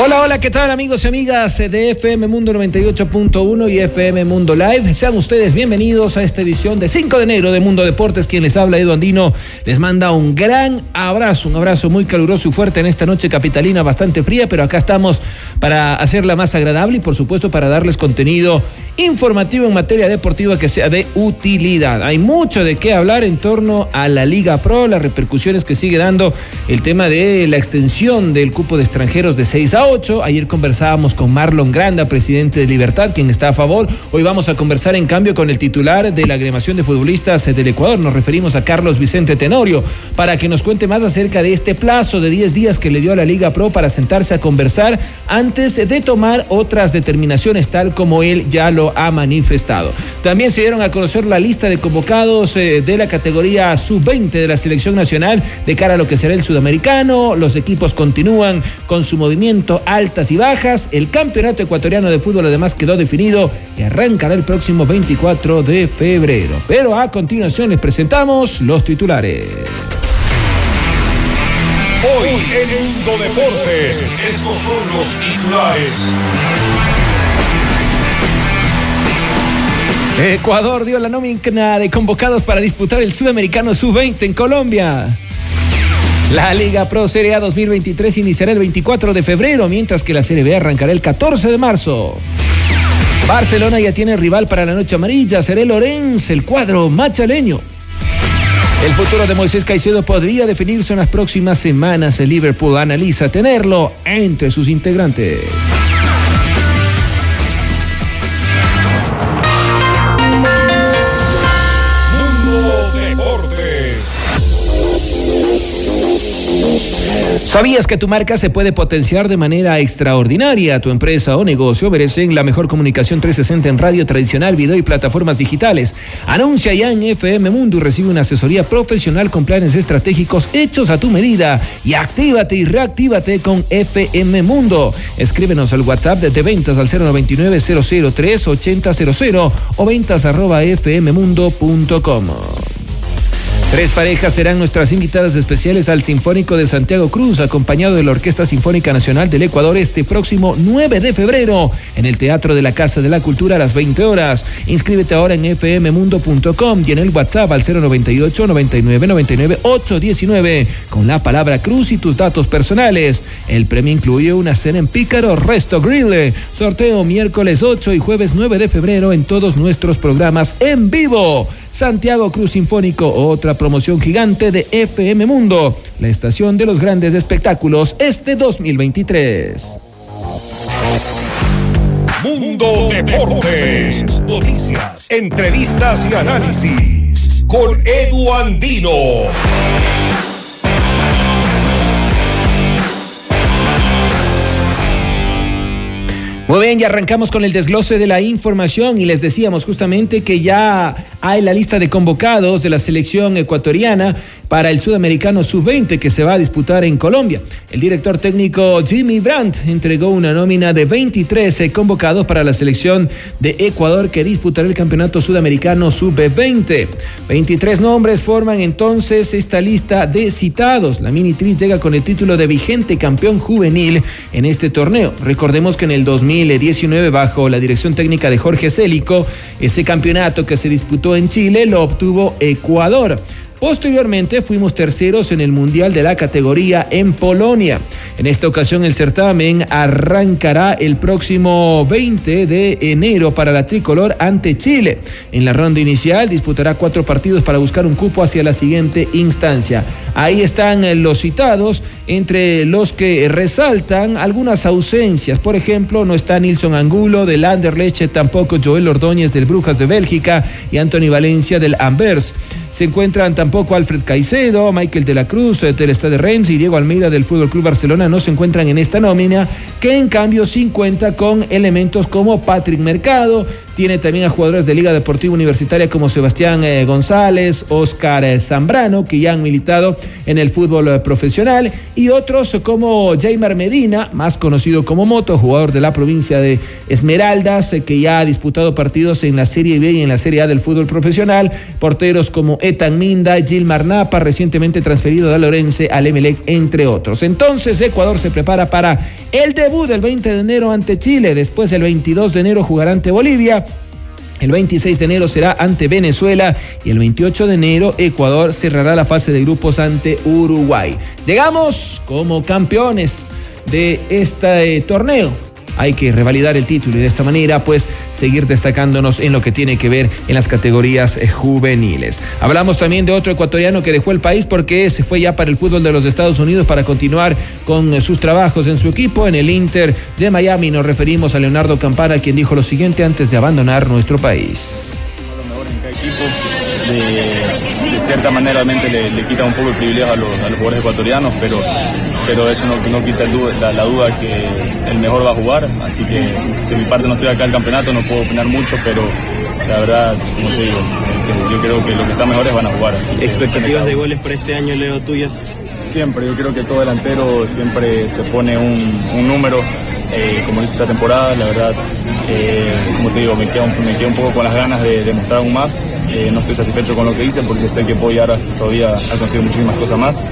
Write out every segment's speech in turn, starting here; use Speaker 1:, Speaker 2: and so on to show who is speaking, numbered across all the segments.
Speaker 1: Hola, hola, ¿qué tal amigos y amigas de FM Mundo 98.1 y FM Mundo Live? Sean ustedes bienvenidos a esta edición de 5 de enero de Mundo Deportes. Quien les habla, Edu Andino, les manda un gran abrazo, un abrazo muy caluroso y fuerte en esta noche capitalina bastante fría, pero acá estamos para hacerla más agradable y por supuesto para darles contenido informativo en materia deportiva que sea de utilidad. Hay mucho de qué hablar en torno a la Liga Pro, las repercusiones que sigue dando el tema de la extensión del cupo de extranjeros de 6 a 8. Ayer conversábamos con Marlon Granda, presidente de Libertad, quien está a favor. Hoy vamos a conversar en cambio con el titular de la agremación de futbolistas del Ecuador. Nos referimos a Carlos Vicente Tenorio, para que nos cuente más acerca de este plazo de 10 días que le dio a la Liga Pro para sentarse a conversar antes de tomar otras determinaciones, tal como él ya lo ha manifestado. También se dieron a conocer la lista de convocados eh, de la categoría sub-20 de la selección nacional de cara a lo que será el sudamericano. Los equipos continúan con su movimiento altas y bajas. El campeonato ecuatoriano de fútbol además quedó definido y arrancará el próximo 24 de febrero. Pero a continuación les presentamos los titulares.
Speaker 2: Hoy en Mundo Deportes, estos son los titulares.
Speaker 1: Ecuador dio la nómina de convocados para disputar el Sudamericano Sub-20 en Colombia. La Liga Pro Serie A 2023 iniciará el 24 de febrero, mientras que la Serie B arrancará el 14 de marzo. Barcelona ya tiene rival para la noche amarilla, será Lorenz, el cuadro machaleño. El futuro de Moisés Caicedo podría definirse en las próximas semanas. El Liverpool analiza tenerlo entre sus integrantes. ¿Sabías que tu marca se puede potenciar de manera extraordinaria? Tu empresa o negocio merecen la mejor comunicación 360 en radio tradicional, video y plataformas digitales. Anuncia ya en FM Mundo y recibe una asesoría profesional con planes estratégicos hechos a tu medida. Y actívate y reactívate con FM Mundo. Escríbenos al WhatsApp de ventas al 099 003 8000 o ventas arroba fmmundo.com. Tres parejas serán nuestras invitadas especiales al Sinfónico de Santiago Cruz, acompañado de la Orquesta Sinfónica Nacional del Ecuador este próximo 9 de febrero en el Teatro de la Casa de la Cultura a las 20 horas. Inscríbete ahora en fmmundo.com y en el WhatsApp al 098 99 99 819 con la palabra Cruz y tus datos personales. El premio incluye una cena en Pícaro Resto Grill. Sorteo miércoles 8 y jueves 9 de febrero en todos nuestros programas en vivo. Santiago Cruz Sinfónico, otra promoción gigante de FM Mundo, la estación de los grandes espectáculos este 2023.
Speaker 2: Mundo Deportes. Noticias, entrevistas y análisis. Con Edu Andino.
Speaker 1: Muy bien, ya arrancamos con el desglose de la información y les decíamos justamente que ya hay la lista de convocados de la selección ecuatoriana para el Sudamericano Sub-20 que se va a disputar en Colombia. El director técnico Jimmy Brandt entregó una nómina de 23 convocados para la selección de Ecuador que disputará el Campeonato Sudamericano Sub-20. 23 nombres forman entonces esta lista de citados. La Mini llega con el título de vigente campeón juvenil en este torneo. Recordemos que en el 2019 bajo la dirección técnica de Jorge Célico, ese campeonato que se disputó en Chile lo obtuvo Ecuador. Posteriormente fuimos terceros en el Mundial de la categoría en Polonia. En esta ocasión el certamen arrancará el próximo 20 de enero para la tricolor ante Chile. En la ronda inicial disputará cuatro partidos para buscar un cupo hacia la siguiente instancia. Ahí están los citados, entre los que resaltan algunas ausencias. Por ejemplo, no está Nilson Angulo del Anderlecht, tampoco Joel Ordóñez del Brujas de Bélgica y Anthony Valencia del Anvers. Se encuentran tampoco Alfred Caicedo, Michael de la Cruz eh, Estado de Reims y Diego Almeida del Fútbol Club Barcelona no se encuentran en esta nómina, que en cambio sí cuenta con elementos como Patrick Mercado, tiene también a jugadores de Liga Deportiva Universitaria como Sebastián eh, González, Oscar eh, Zambrano, que ya han militado en el fútbol profesional, y otros como Jaimar Medina, más conocido como Moto, jugador de la provincia de Esmeraldas, que ya ha disputado partidos en la Serie B y en la Serie A del fútbol profesional, porteros como Etan Minda, Gilmar Napa, recientemente transferido de Lorense al Emelec, entre otros. Entonces, Ecuador se prepara para el debut del 20 de enero ante Chile. Después, el 22 de enero, jugará ante Bolivia. El 26 de enero será ante Venezuela y el 28 de enero Ecuador cerrará la fase de grupos ante Uruguay. Llegamos como campeones de este torneo hay que revalidar el título y de esta manera pues seguir destacándonos en lo que tiene que ver en las categorías eh, juveniles. Hablamos también de otro ecuatoriano que dejó el país porque se fue ya para el fútbol de los Estados Unidos para continuar con eh, sus trabajos en su equipo en el Inter de Miami. Nos referimos a Leonardo Campana quien dijo lo siguiente antes de abandonar nuestro país.
Speaker 3: Cierta manera realmente le, quita un poco el privilegio a los, jugadores ecuatorianos, pero, pero eso no, quita la, duda que el mejor va a jugar, así que de mi parte no estoy acá el campeonato, no puedo opinar mucho, pero la verdad, como te digo, yo creo que los que están mejores van a jugar.
Speaker 4: ¿Expectativas de goles para este año, Leo, tuyas?
Speaker 3: Siempre, yo creo que todo delantero siempre se pone un, un número eh, como dice esta temporada, la verdad, eh, como te digo, me quedo, me un poco con las ganas de demostrar aún más. Eh, no estoy satisfecho con lo que hice porque sé que puedo llegar todavía a conseguir muchísimas cosas más.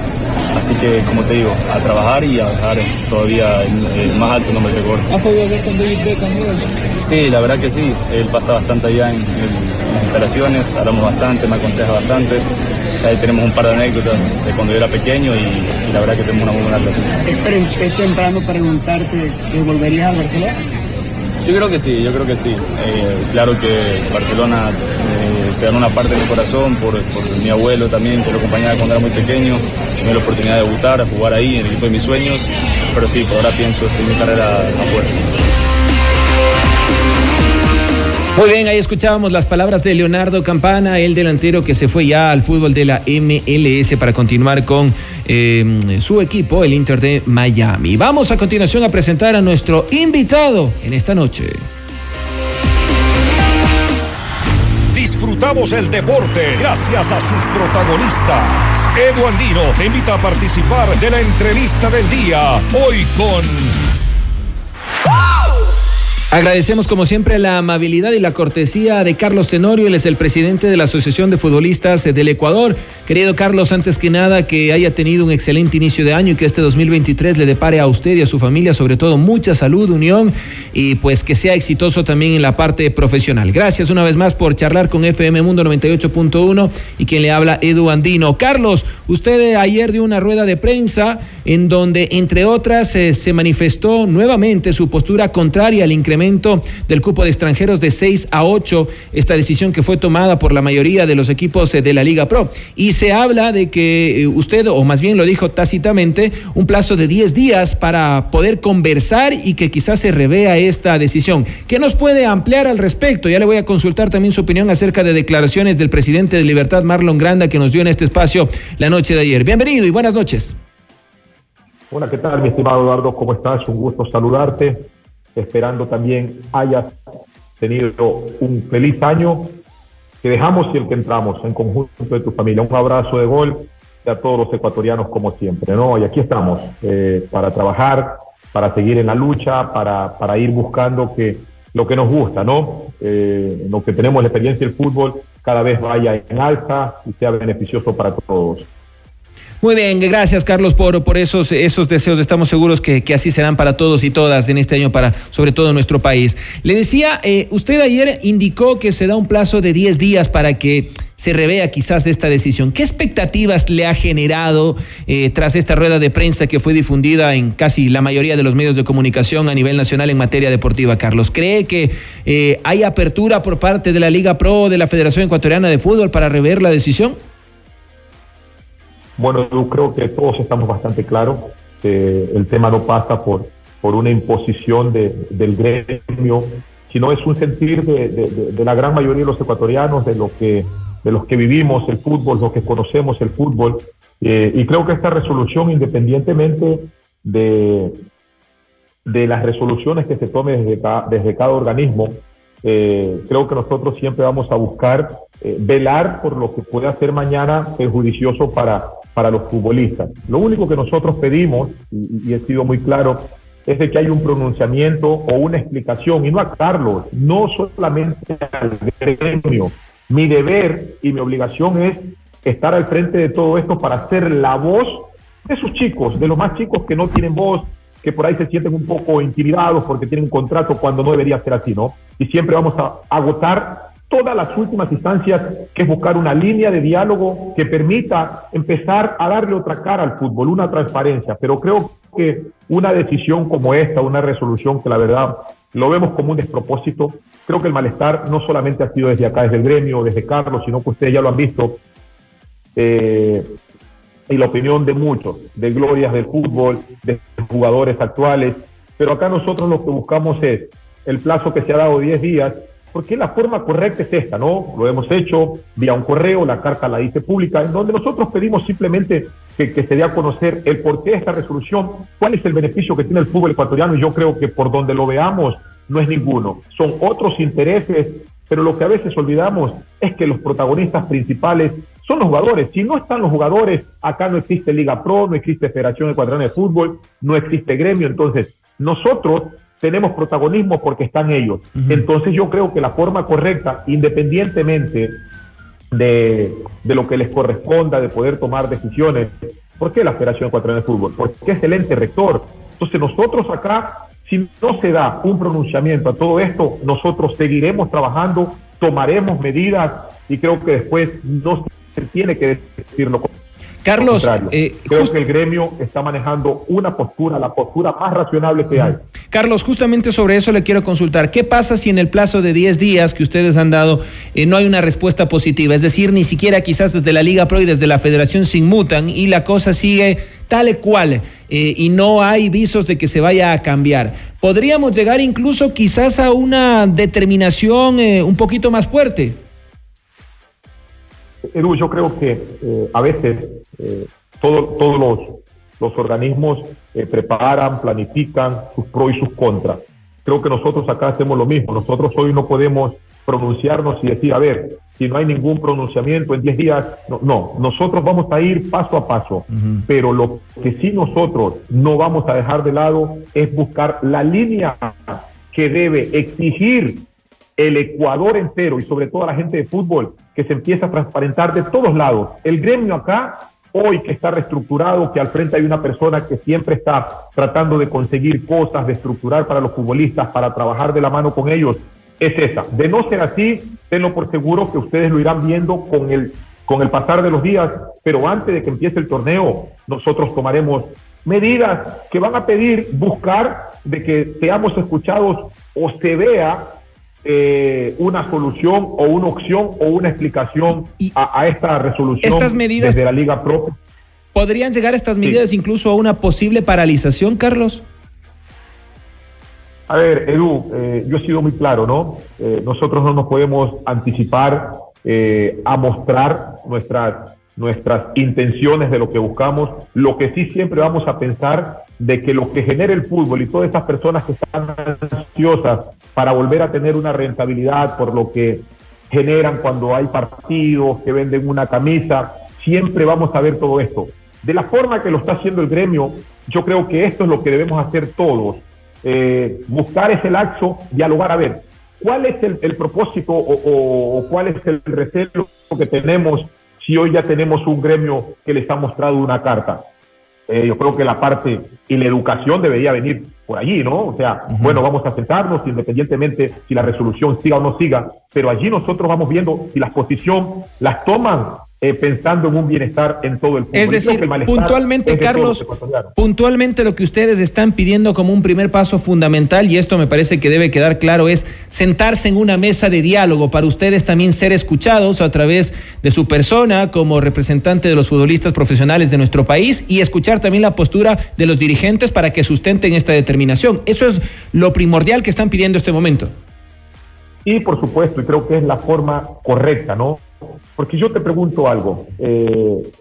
Speaker 3: Así que, como te digo, a trabajar y a dejar todavía el, más alto nombre de gol.
Speaker 4: ¿Has podido ver con David Beckham?
Speaker 3: Sí, la verdad que sí. Él pasa bastante allá en, las instalaciones, hablamos bastante, me aconseja bastante. Ahí tenemos un par de anécdotas de cuando yo era pequeño y, la verdad que tenemos una muy buena relación.
Speaker 4: ¿Es, temprano preguntarte que volverías a Barcelona?
Speaker 3: Yo creo que sí, yo creo que sí. Eh, claro que Barcelona eh, se da una parte de mi corazón por, mi abuelo también, que lo acompañaba cuando era muy pequeño. Tuve la oportunidad de debutar, jugar ahí en el equipo de mis sueños. Pero sí, por ahora pienso seguir mi carrera afuera.
Speaker 1: Muy bien, ahí escuchábamos las palabras de Leonardo Campana, el delantero que se fue ya al fútbol de la MLS para continuar con em, su equipo, el Inter de Miami. Vamos a continuación a presentar a nuestro invitado en esta noche.
Speaker 2: Disfrutamos el deporte gracias a sus protagonistas. Edu Andino te invita a participar de la entrevista del día, hoy con...
Speaker 1: Agradecemos como siempre la amabilidad y la cortesía de Carlos Tenorio, él es el presidente de la Asociación de Futbolistas del Ecuador. Querido Carlos, antes que nada, que haya tenido un excelente inicio de año y que este 2023 le depare a usted y a su familia, sobre todo, mucha salud, unión y pues que sea exitoso también en la parte profesional. Gracias una vez más por charlar con FM Mundo 98.1 y quien le habla Edu Andino. Carlos, usted ayer dio una rueda de prensa en donde, entre otras, eh, se manifestó nuevamente su postura contraria al incremento del cupo de extranjeros de 6 a 8, esta decisión que fue tomada por la mayoría de los equipos eh, de la Liga Pro. Y se habla de que eh, usted, o más bien lo dijo tácitamente, un plazo de 10 días para poder conversar y que quizás se revea esta decisión. ¿Qué nos puede ampliar al respecto? Ya le voy a consultar también su opinión acerca de declaraciones del presidente de Libertad, Marlon Granda, que nos dio en este espacio la noche de ayer. Bienvenido y buenas noches.
Speaker 5: Hola, ¿qué tal, mi estimado Eduardo? ¿Cómo estás? Un gusto saludarte esperando también hayas tenido un feliz año que dejamos y el que entramos en conjunto de tu familia. Un abrazo de gol a todos los ecuatorianos como siempre, ¿no? Y aquí estamos eh, para trabajar, para seguir en la lucha, para, para ir buscando que lo que nos gusta, ¿no? Eh, lo que tenemos la experiencia del fútbol cada vez vaya en alza y sea beneficioso para todos.
Speaker 1: Muy bien, gracias Carlos por, por esos, esos deseos. Estamos seguros que, así serán para todos y todas en este año, para sobre todo nuestro país. Le decía, eh, usted ayer indicó que se da un plazo de 10 días para que se revea quizás esta decisión. ¿Qué expectativas le ha generado eh, tras esta rueda de prensa que fue difundida en casi la mayoría de los medios de comunicación a nivel nacional en materia deportiva, Carlos? ¿Cree que eh, hay apertura por parte de la Liga Pro, de la Federación Ecuatoriana de Fútbol para rever la decisión?
Speaker 5: Bueno, yo creo que todos estamos bastante claros. que el tema no pasa por, por una imposición de, del gremio, sino es un sentir de, de, la gran mayoría de los ecuatorianos, de lo que de los que vivimos el fútbol, los que conocemos el fútbol. Eh, y creo que esta resolución, independientemente de, de las resoluciones que se tomen desde desde cada organismo, eh, creo que nosotros siempre vamos a buscar eh, velar por lo que puede hacer mañana perjudicioso para, para los futbolistas. Lo único que nosotros pedimos, y, y he sido muy claro, es de que hay un pronunciamiento o una explicación, y no a Carlos, no solamente al gremio, mi deber y mi obligación es estar al frente de todo esto para ser la voz de esos chicos, de los más chicos que no tienen voz, que por ahí se sienten un poco intimidados porque tienen un contrato cuando no debería ser así, ¿no? Y siempre vamos a agotar todas las últimas instancias, que es buscar una línea de diálogo que permita empezar a darle otra cara al fútbol, una transparencia. Pero creo que una decisión como esta, una resolución que la verdad lo vemos como un despropósito. Creo que el malestar no solamente ha sido desde acá, desde el gremio, desde Carlos, sino que ustedes ya lo han visto. Eh, y la opinión de muchos, de glorias del fútbol, de jugadores actuales. Pero acá nosotros lo que buscamos es el plazo que se ha dado 10 días, porque la forma correcta es esta, ¿no? Lo hemos hecho vía un correo, la carta la dice pública, en donde nosotros pedimos simplemente que, que se dé a conocer el porqué de esta resolución, cuál es el beneficio que tiene el fútbol ecuatoriano, y yo creo que por donde lo veamos, no es ninguno. Son otros intereses, pero lo que a veces olvidamos es que los protagonistas principales son los jugadores. Si no están los jugadores, acá no existe Liga Pro, no existe Federación Ecuatoriana de Fútbol, no existe gremio. Entonces, nosotros tenemos protagonismo porque están ellos. Entonces, yo creo que la forma correcta, independientemente de, de, lo que les corresponda, de poder tomar decisiones, ¿por qué la Federación Ecuatoriana de Fútbol? Porque es el ente rector. Entonces, nosotros acá si no se da un pronunciamiento a todo esto, nosotros seguiremos trabajando, tomaremos medidas y creo que después no se tiene que decirlo.
Speaker 1: Carlos,
Speaker 5: eh, creo que el gremio está manejando una postura, la postura más razonable que hay.
Speaker 1: Carlos, justamente sobre eso le quiero consultar. ¿Qué pasa si en el plazo de 10 días que ustedes han dado eh, no hay una respuesta positiva? Es decir, ni siquiera quizás desde la Liga Pro y desde la Federación se inmutan y la cosa sigue tal y cual eh, y no hay visos de que se vaya a cambiar. ¿Podríamos llegar incluso quizás a una determinación un poquito más fuerte?
Speaker 5: Edu, yo creo que eh, a veces eh, todos los, los, organismos eh, preparan, planifican sus pros y sus contras. Creo que nosotros acá hacemos lo mismo. Nosotros hoy no podemos pronunciarnos y decir, a ver, si no hay ningún pronunciamiento en 10 días, no, no, nosotros vamos a ir paso a paso, pero lo que sí nosotros no vamos a dejar de lado es buscar la línea que debe exigir el Ecuador entero y sobre todo la gente de fútbol que se empieza a transparentar de todos lados. El gremio acá, hoy que está reestructurado, que al frente hay una persona que siempre está tratando de conseguir cosas, de estructurar para los futbolistas, para trabajar de la mano con ellos, es esa. De no ser así, tenlo por seguro que ustedes lo irán viendo con el, con el pasar de los días, pero antes de que empiece el torneo, nosotros tomaremos medidas que van a pedir buscar de que seamos escuchados o se vea eh, una solución o una opción o una explicación a, esta resolución
Speaker 1: estas medidas
Speaker 5: desde la Liga Pro.
Speaker 1: ¿Podrían llegar estas medidas incluso a una posible paralización, Carlos?
Speaker 5: A ver, Edu, eh, yo he sido muy claro, ¿no? Eh, nosotros no nos podemos anticipar a mostrar nuestras nuestras intenciones de lo que buscamos. Lo que sí siempre vamos a pensar de que lo que genera el fútbol y todas estas personas que están ansiosas para volver a tener una rentabilidad por lo que generan cuando hay partidos, que venden una camisa, siempre vamos a ver todo esto. De la forma que lo está haciendo el gremio, yo creo que esto es lo que debemos hacer todos. Eh, buscar ese laxo, dialogar, a ver, ¿cuál es el, propósito o, o, cuál es el recelo que tenemos si hoy ya tenemos un gremio que les ha mostrado una carta? Eh, yo creo que la parte y la educación debería venir por allí, ¿no? O sea, bueno, vamos a sentarnos independientemente si la resolución siga o no siga, pero allí nosotros vamos viendo si la posición las toman eh, pensando en un bienestar en todo el
Speaker 1: fútbol. Es decir, puntualmente, Carlos, puntualmente lo que ustedes están pidiendo como un primer paso fundamental, y esto me parece que debe quedar claro, es sentarse en una mesa de diálogo para ustedes también ser escuchados a través de su persona como representante de los futbolistas profesionales de nuestro país y escuchar también la postura de los dirigentes para que sustenten esta determinación. Eso es lo primordial que están pidiendo este momento.
Speaker 5: Y por supuesto, y creo que es la forma correcta, ¿no? Porque yo te pregunto algo, eh,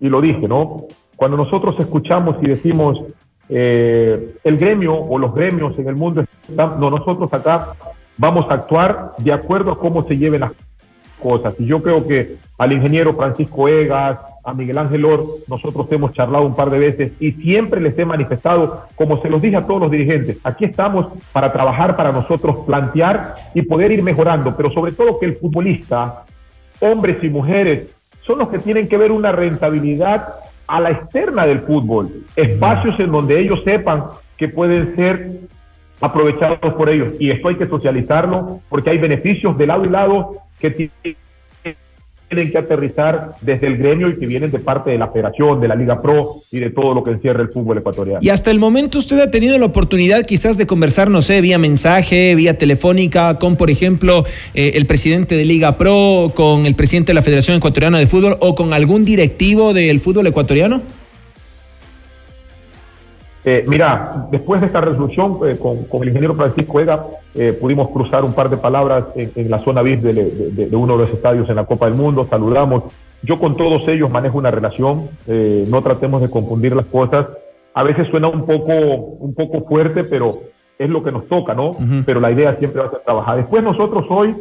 Speaker 5: y lo dije, ¿no? Cuando nosotros escuchamos y decimos eh, el gremio o los gremios en el mundo, no, nosotros acá vamos a actuar de acuerdo a cómo se lleven las cosas. Y yo creo que al ingeniero Francisco Egas, a Miguel Ángel Or, nosotros hemos charlado un par de veces y siempre les he manifestado, como se los dije a todos los dirigentes, aquí estamos para trabajar, para nosotros plantear y poder ir mejorando, pero sobre todo que el futbolista hombres y mujeres, son los que tienen que ver una rentabilidad a la externa del fútbol, espacios en donde ellos sepan que pueden ser aprovechados por ellos. Y esto hay que socializarlo porque hay beneficios de lado y lado que tienen que aterrizar desde el gremio y que vienen de parte de la Federación, de la Liga Pro y de todo lo que encierra el fútbol ecuatoriano.
Speaker 1: Y hasta el momento usted ha tenido la oportunidad quizás de conversar, no sé, vía mensaje, vía telefónica, con, por ejemplo, eh, el presidente de Liga Pro, con el presidente de la Federación Ecuatoriana de Fútbol o con algún directivo del fútbol ecuatoriano.
Speaker 5: Eh, mira, después de esta resolución eh, con, el ingeniero Francisco Ega, eh, pudimos cruzar un par de palabras en, la zona VIP de, uno de los estadios en la Copa del Mundo, saludamos. Yo con todos ellos manejo una relación, no tratemos de confundir las cosas. A veces suena un poco, un poco fuerte, pero es lo que nos toca, ¿no? Pero la idea siempre va a ser trabajar. Después nosotros hoy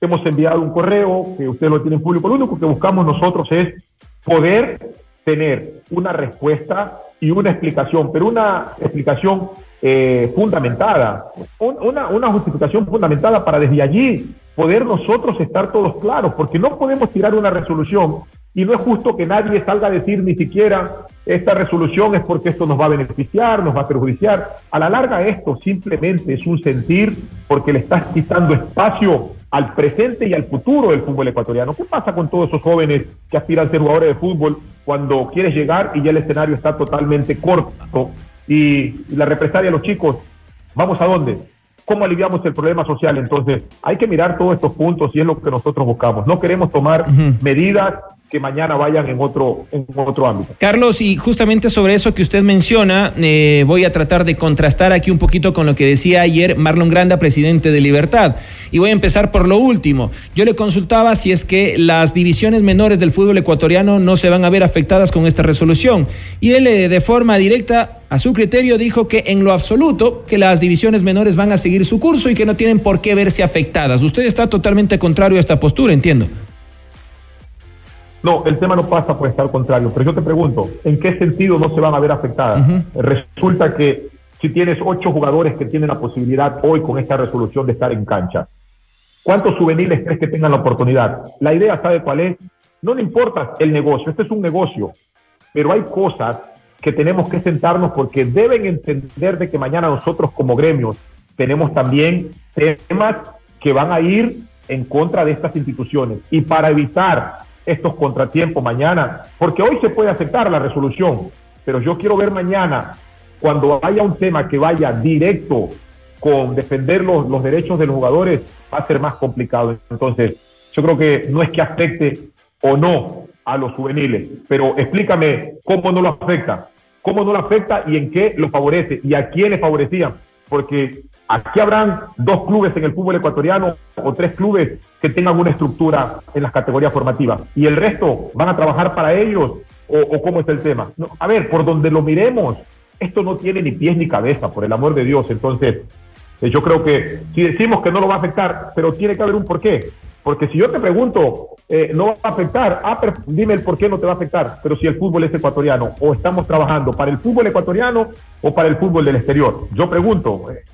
Speaker 5: hemos enviado un correo, que ustedes lo tienen público, lo único que buscamos nosotros es poder tener una respuesta y una explicación, pero una explicación eh, fundamentada, una, una justificación fundamentada para desde allí poder nosotros estar todos claros, porque no podemos tirar una resolución y no es justo que nadie salga a decir ni siquiera esta resolución es porque esto nos va a beneficiar, nos va a perjudiciar. A la larga esto simplemente es un sentir porque le estás quitando espacio al presente y al futuro del fútbol ecuatoriano. ¿Qué pasa con todos esos jóvenes que aspiran a ser jugadores de fútbol cuando quieres llegar y ya el escenario está totalmente corto y, la represalia de los chicos? ¿Vamos a dónde? ¿Cómo aliviamos el problema social? Entonces, hay que mirar todos estos puntos y es lo que nosotros buscamos. No queremos tomar medidas que mañana vayan en otro, en otro ámbito.
Speaker 1: Carlos, y justamente sobre eso que usted menciona, eh, voy a tratar de contrastar aquí un poquito con lo que decía ayer Marlon Granda, presidente de Libertad. Y voy a empezar por lo último. Yo le consultaba si es que las divisiones menores del fútbol ecuatoriano no se van a ver afectadas con esta resolución. Y él eh, de forma directa, a su criterio, dijo que en lo absoluto, que las divisiones menores van a seguir su curso y que no tienen por qué verse afectadas. Usted está totalmente contrario a esta postura, entiendo.
Speaker 5: No, el tema no pasa por estar contrario, pero yo te pregunto, ¿en qué sentido no se van a ver afectadas? Resulta que si tienes ocho jugadores que tienen la posibilidad hoy con esta resolución de estar en cancha, ¿cuántos juveniles crees que tengan la oportunidad? La idea, ¿sabe cuál es? No le importa el negocio, este es un negocio, pero hay cosas que tenemos que sentarnos porque deben entender de que mañana nosotros como gremios tenemos también temas que van a ir en contra de estas instituciones. Y para evitar estos contratiempos mañana, porque hoy se puede aceptar la resolución, pero yo quiero ver mañana, cuando haya un tema que vaya directo con defender los, los derechos de los jugadores, va a ser más complicado. Entonces, yo creo que no es que afecte o no a los juveniles, pero explícame cómo no lo afecta, cómo no lo afecta y en qué lo favorece y a quién le favorecía, porque Aquí habrán dos clubes en el fútbol ecuatoriano o tres clubes que tengan una estructura en las categorías formativas y el resto van a trabajar para ellos o, cómo es el tema. a ver, por donde lo miremos, esto no tiene ni pies ni cabeza, por el amor de Dios. Entonces, eh, yo creo que si decimos que no lo va a afectar, pero tiene que haber un porqué. Porque si yo te pregunto, eh, no va a afectar, ah, dime el por qué no te va a afectar. Pero si el fútbol es ecuatoriano, o estamos trabajando para el fútbol ecuatoriano o para el fútbol del exterior. Yo pregunto, eh,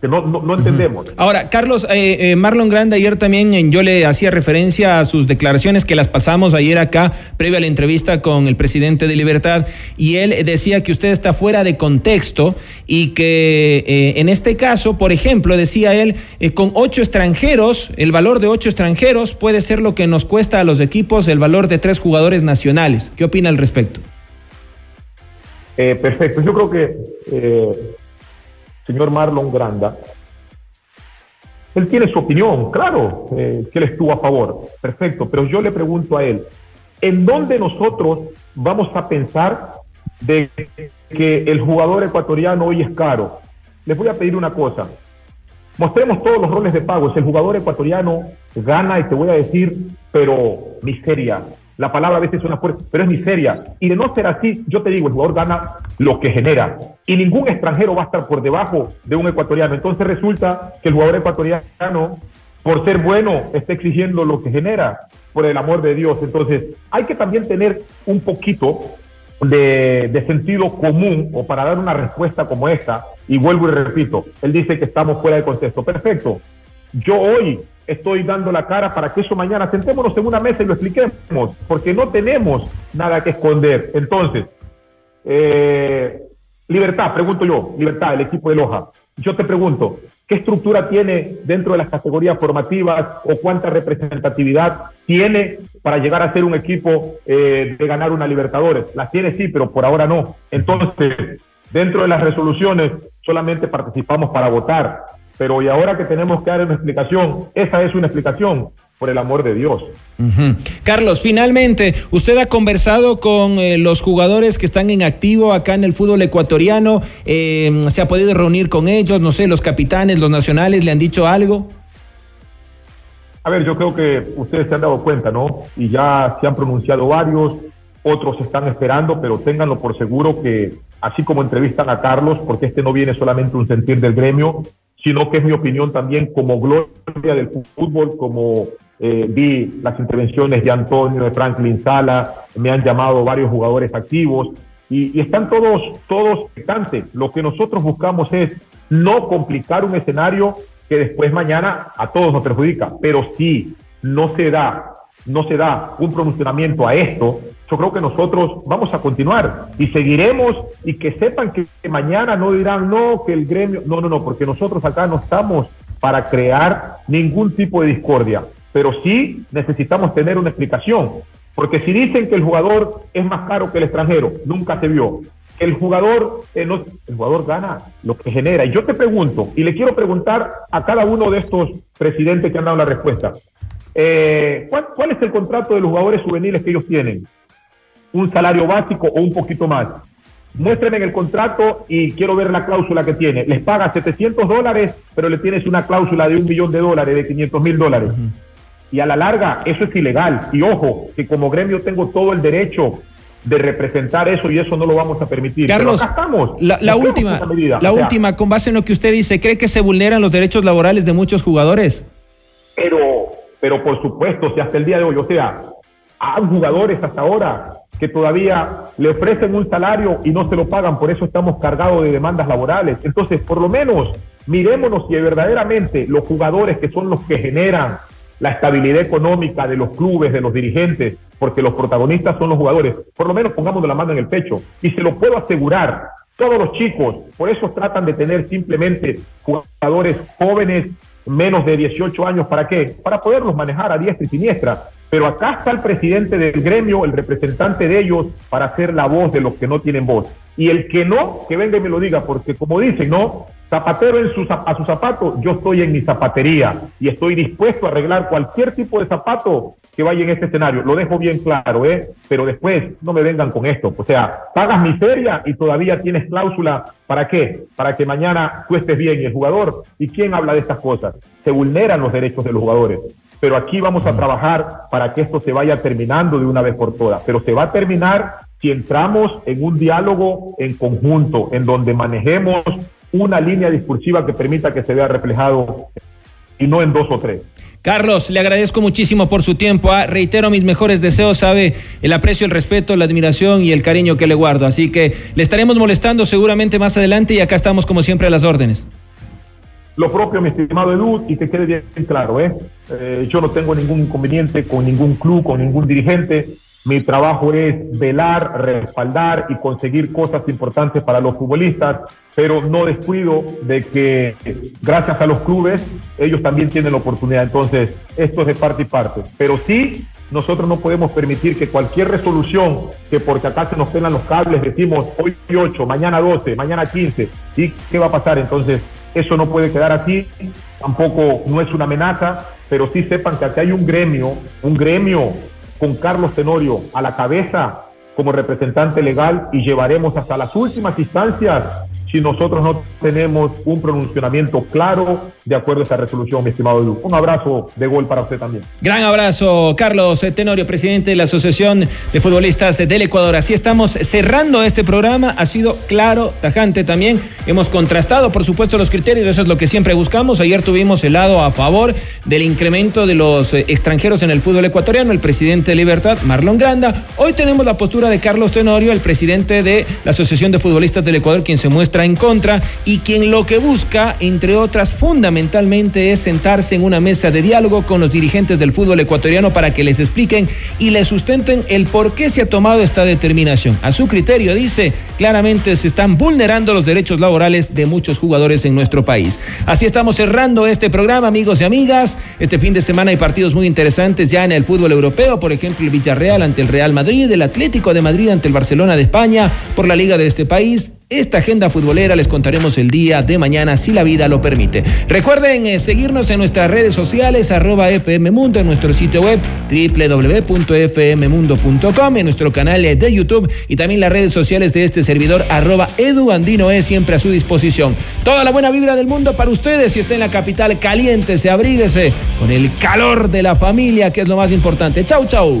Speaker 5: que no, no, entendemos.
Speaker 1: Ahora, Carlos, eh, eh, Marlon Grande ayer también eh, yo le hacía referencia a sus declaraciones que las pasamos ayer acá, previo a la entrevista con el presidente de Libertad, y él decía que usted está fuera de contexto y que en este caso, por ejemplo, decía él, con ocho extranjeros, el valor de ocho extranjeros puede ser lo que nos cuesta a los equipos el valor de tres jugadores nacionales. ¿Qué opina al respecto?
Speaker 5: perfecto, yo creo que señor Marlon Granda, él tiene su opinión, claro, eh, que él estuvo a favor, perfecto, pero yo le pregunto a él, ¿en dónde nosotros vamos a pensar de que el jugador ecuatoriano hoy es caro? Les voy a pedir una cosa, mostremos todos los roles de pago, si el jugador ecuatoriano gana, y te voy a decir, pero miseria, la palabra a veces suena fuerte, pero es miseria. Y de no ser así, yo te digo, el jugador gana lo que genera. Y ningún extranjero va a estar por debajo de un ecuatoriano. Entonces resulta que el jugador ecuatoriano, por ser bueno, está exigiendo lo que genera, por el amor de Dios. Entonces hay que también tener un poquito de, de, sentido común o para dar una respuesta como esta, y vuelvo y repito, él dice que estamos fuera de contexto. Perfecto. Yo hoy estoy dando la cara para que eso mañana sentémonos en una mesa y lo expliquemos, porque no tenemos nada que esconder. Entonces, eh, Libertad, pregunto yo, Libertad, el equipo de Loja. Yo te pregunto, ¿qué estructura tiene dentro de las categorías formativas o cuánta representatividad tiene para llegar a ser un equipo eh, de ganar una Libertadores? Las tiene sí, pero por ahora no. Entonces, dentro de las resoluciones solamente participamos para votar pero y ahora que tenemos que dar una explicación, esa es una explicación, por el amor de Dios.
Speaker 1: Carlos, finalmente, usted ha conversado con eh, los jugadores que están en activo acá en el fútbol ecuatoriano, eh, se ha podido reunir con ellos, no sé, los capitanes, los nacionales, ¿le han dicho algo?
Speaker 5: A ver, yo creo que ustedes se han dado cuenta, ¿no? Y ya se han pronunciado varios, otros están esperando, pero ténganlo por seguro que así como entrevistan a Carlos, porque este no viene solamente un sentir del gremio, sino que es mi opinión también como gloria del fútbol, como eh, vi las intervenciones de Antonio, de Franklin Sala, me han llamado varios jugadores activos y, están todos, todos expectantes. Lo que nosotros buscamos es no complicar un escenario que después mañana a todos nos perjudica, pero si no se da, no se da un pronunciamiento a esto, yo creo que nosotros vamos a continuar y seguiremos y que sepan que, mañana no dirán no, que el gremio, no, no, no, porque nosotros acá no estamos para crear ningún tipo de discordia, pero sí necesitamos tener una explicación, porque si dicen que el jugador es más caro que el extranjero, nunca se vio. El jugador, eh, el jugador gana lo que genera. Y yo te pregunto, y le quiero preguntar a cada uno de estos presidentes que han dado la respuesta, eh, ¿cuál, ¿cuál es el contrato de los jugadores juveniles que ellos tienen? Un salario básico o un poquito más. Muéstrenme en el contrato y quiero ver la cláusula que tiene. Les paga 700 dólares, pero le tienes una cláusula de un millón de dólares, de 500 mil dólares. Y a la larga, eso es ilegal. Y ojo, que como gremio tengo todo el derecho de representar eso y eso no lo vamos a permitir.
Speaker 1: Carlos, estamos. La, última, la última, con base en lo que usted dice, ¿cree que se vulneran los derechos laborales de muchos jugadores?
Speaker 5: Pero, pero por supuesto, si hasta el día de hoy, o sea, hay jugadores hasta ahora que todavía le ofrecen un salario y no se lo pagan, por eso estamos cargados de demandas laborales. Entonces, por lo menos, mirémonos si verdaderamente los jugadores que son los que generan la estabilidad económica de los clubes, de los dirigentes, porque los protagonistas son los jugadores, por lo menos pongamos la mano en el pecho. Y se lo puedo asegurar, todos los chicos, por eso tratan de tener simplemente jugadores jóvenes, menos de 18 años, ¿para qué? Para poderlos manejar a diestra y siniestra. Pero acá está el presidente del gremio, el representante de ellos, para ser la voz de los que no tienen voz. Y el que no, que venga y me lo diga, porque como dicen, ¿no? Zapatero en su, a su zapato, yo estoy en mi zapatería y estoy dispuesto a arreglar cualquier tipo de zapato que vaya en este escenario. Lo dejo bien claro, ¿eh? Pero después no me vengan con esto. O sea, pagas miseria y todavía tienes cláusula. ¿Para qué? Para que mañana tú estés bien y el jugador. ¿Y quién habla de estas cosas? Se vulneran los derechos de los jugadores pero aquí vamos a trabajar para que esto se vaya terminando de una vez por todas. Pero se va a terminar si entramos en un diálogo en conjunto, en donde manejemos una línea discursiva que permita que se vea reflejado y no en dos o tres.
Speaker 1: Carlos, le agradezco muchísimo por su tiempo. Ah, reitero mis mejores deseos, sabe el aprecio, el respeto, la admiración y el cariño que le guardo. Así que le estaremos molestando seguramente más adelante y acá estamos como siempre a las órdenes.
Speaker 5: Lo propio, mi estimado Edu, y que quede bien claro, ¿eh? ¿eh? yo no tengo ningún inconveniente con ningún club, con ningún dirigente. Mi trabajo es velar, respaldar y conseguir cosas importantes para los futbolistas, pero no descuido de que gracias a los clubes ellos también tienen la oportunidad. Entonces, esto es de parte y parte. Pero sí, nosotros no podemos permitir que cualquier resolución que porque acá se nos pelan los cables, decimos hoy 8, mañana 12, mañana 15, ¿y qué va a pasar? Entonces, eso no puede quedar así, tampoco no es una amenaza, pero sí sepan que aquí hay un gremio, un gremio con Carlos Tenorio a la cabeza como representante legal y llevaremos hasta las últimas instancias si nosotros no tenemos un pronunciamiento claro de acuerdo a esa resolución, mi estimado Edu. Un abrazo de gol para usted también.
Speaker 1: Gran abrazo, Carlos Tenorio, presidente de la Asociación de Futbolistas del Ecuador. Así estamos cerrando este programa. Ha sido claro, tajante también. Hemos contrastado, por supuesto, los criterios. Eso es lo que siempre buscamos. Ayer tuvimos el lado a favor del incremento de los eh, extranjeros en el fútbol ecuatoriano, el presidente de Libertad, Marlon Granda. Hoy tenemos la postura de Carlos Tenorio, el presidente de la Asociación de Futbolistas del Ecuador, quien se muestra en contra y quien lo que busca, entre otras, fundamentalmente es sentarse en una mesa de diálogo con los dirigentes del fútbol ecuatoriano para que les expliquen y les sustenten el por qué se ha tomado esta determinación. A su criterio, dice, claramente se están vulnerando los derechos laborales de muchos jugadores en nuestro país. Así estamos cerrando este programa, amigos y amigas. Este fin de semana hay partidos muy interesantes ya en el fútbol europeo, por ejemplo, el Villarreal ante el Real Madrid, el Atlético de Madrid ante el Barcelona de España, por la Liga de este país, esta agenda futbolera les contaremos el día de mañana si la vida lo permite. Recuerden eh, seguirnos en nuestras redes sociales, arroba FM Mundo, en nuestro sitio web www.fmmundo.com, en nuestro canal de YouTube y también las redes sociales de este servidor, arroba eduandino es siempre a su disposición. Toda la buena vibra del mundo para ustedes. Si está en la capital caliente, se abríguese con el calor de la familia, que es lo más importante. Chau, chau.